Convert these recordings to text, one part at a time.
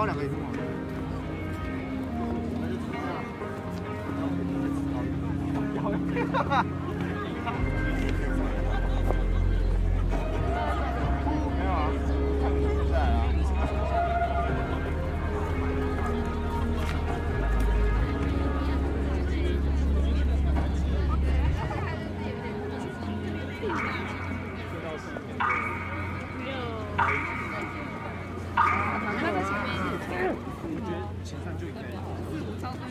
高两个荧幕。哈哈。其实我。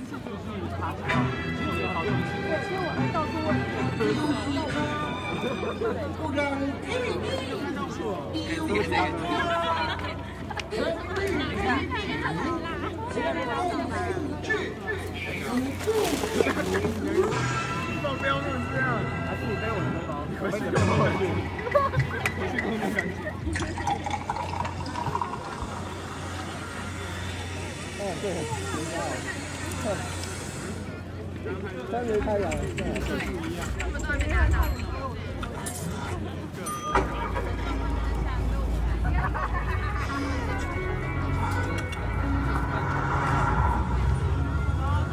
对，不一样。哼，感觉太痒了。不一样，这么大，看到没有？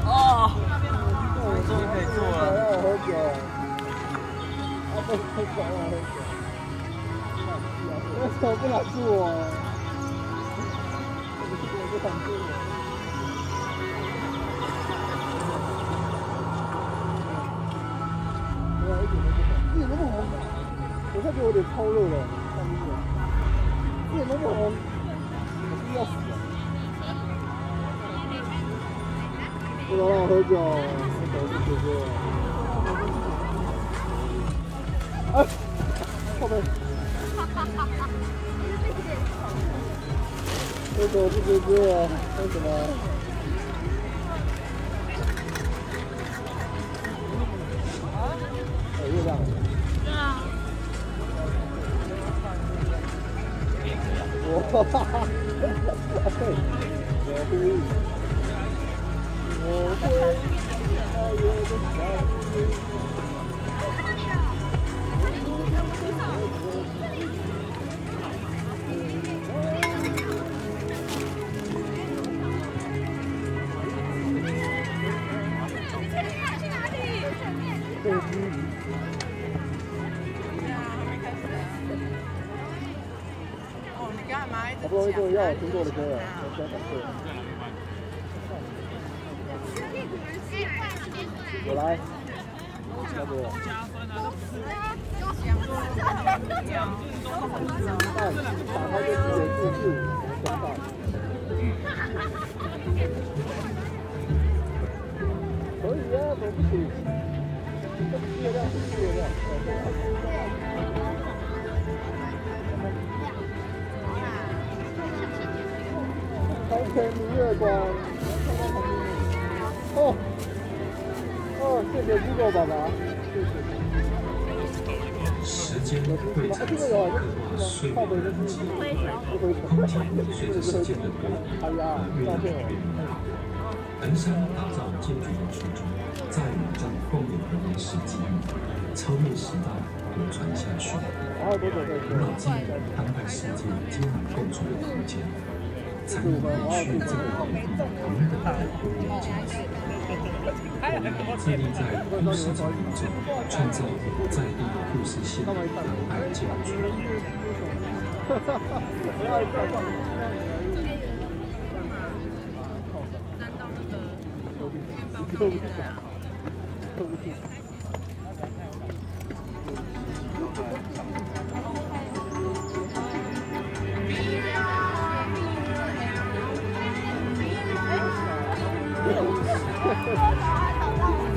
哦，终于可以坐了，好久。啊，太爽了，好久。受不了。坐，受不了。坐。那就有点超肉了，看清楚。这么王肯定要死啊。我老汉喝酒，喝酒。子哥哥。哎，臭豆腐。喝不子哥啊。喝什么？喝月亮。我哈哈我会我会我会好不容易终于要我听过的歌了，我真感谢。我来，要不？按打开就直接自助广告。可以啊，怎么不行？这不是月亮，是月亮。明月光。哦，哦，谢谢。Google 爸爸，谢。谢。时间会产生刻画岁月的痕迹，空间随着时间的流淌而越来越美。衡山打造建筑的初衷，在于让共有的历史记忆超越时代流传下去。古老记忆当代世界皆能共存的空间。才能延续这个同等的多元价值。我们致力在故事中创造在地的故事性当代建筑。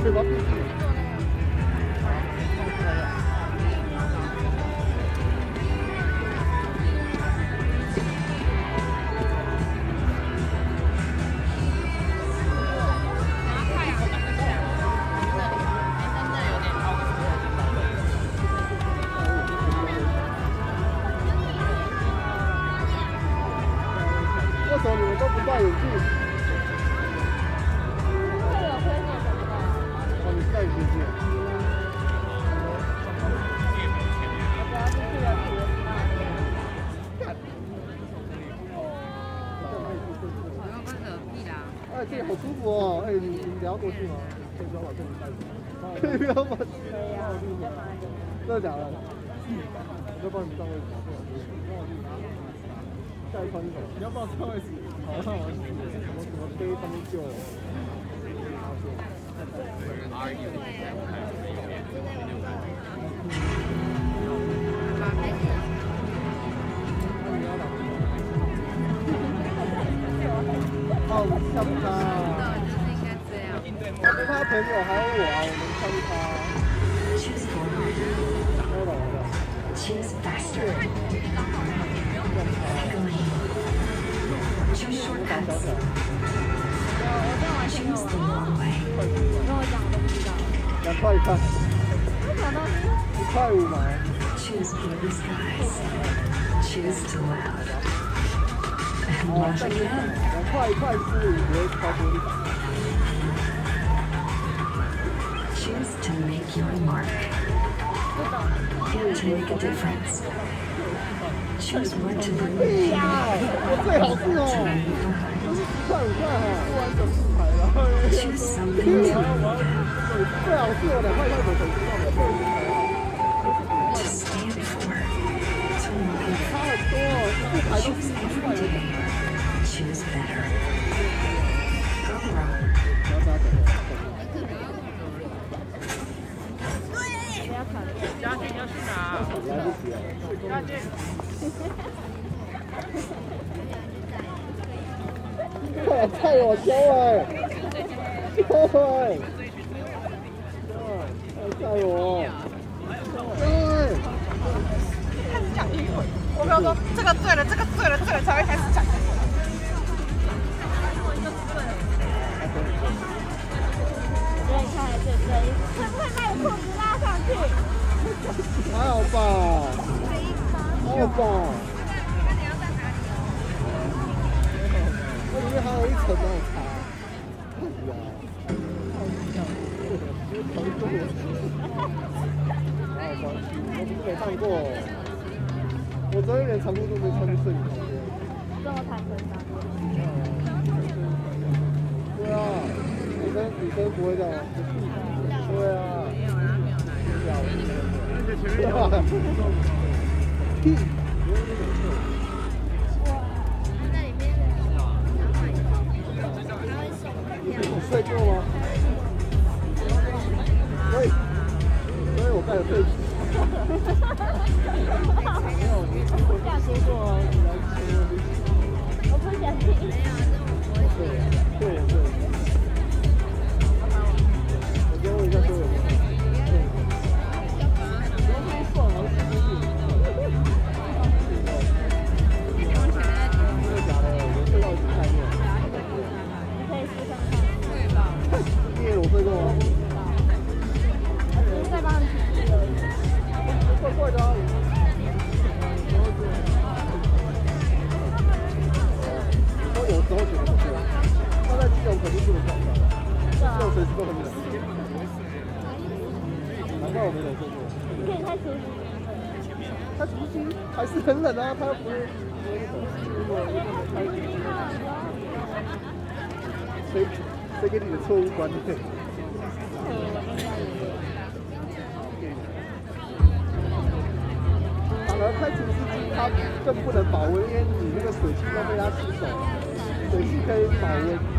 是吧？为什么你们都不戴眼镜？好舒服哦！哎，你你聊过去吗？可以不要把这里带走，可以不要把。可以啊。真的假的？我就帮你占位置。下一穿走。你要帮我占位置？好，那我我怎么背他们救？哦，下不他。他跟他朋友还有我啊，我们穿他。没有了，没有。Choose faster. Choose shortcuts. Choose the long way. 跟我讲，都不知道。两块一块。一块五毛。Choose blue skies. Choose to laugh. And laugh again. 两块一块是不会超过一百。Choose to make your mark. And to make a difference. Choose what to believe. 我最好是哦，就是十块五块哈，不完整复牌了。Choose something new. 最好是我两块一块九 家俊要去哪？来不及了。家俊。快太我教哎！对，快带我！对。开始讲英文，我跟他说这个对了，这个对了，这个才会开始讲还好吧，还好吧。那里面还有一层那种茶。哎呀，长度，还好吧，我不是没看过。我昨天连长裤都没穿去睡你旁边。这么坦诚的。对啊，女生女生不会这样。对啊。对啊。睡过吗？所以，所以我盖了被子。没有，你我这样说过，你来吃。我不想听。对对肯定不能撞上，基隆随时都很冷。难怪我没忍受过。你可以开除夕。开除夕还是很冷啊，他又不会不会冷。如果如果没开除夕，谁谁给你的错误观念？反而开除湿机它更不能保温，因为你那个水汽都被它吸走，水汽可以保温。